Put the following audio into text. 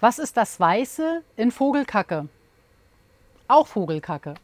Was ist das Weiße in Vogelkacke? Auch Vogelkacke.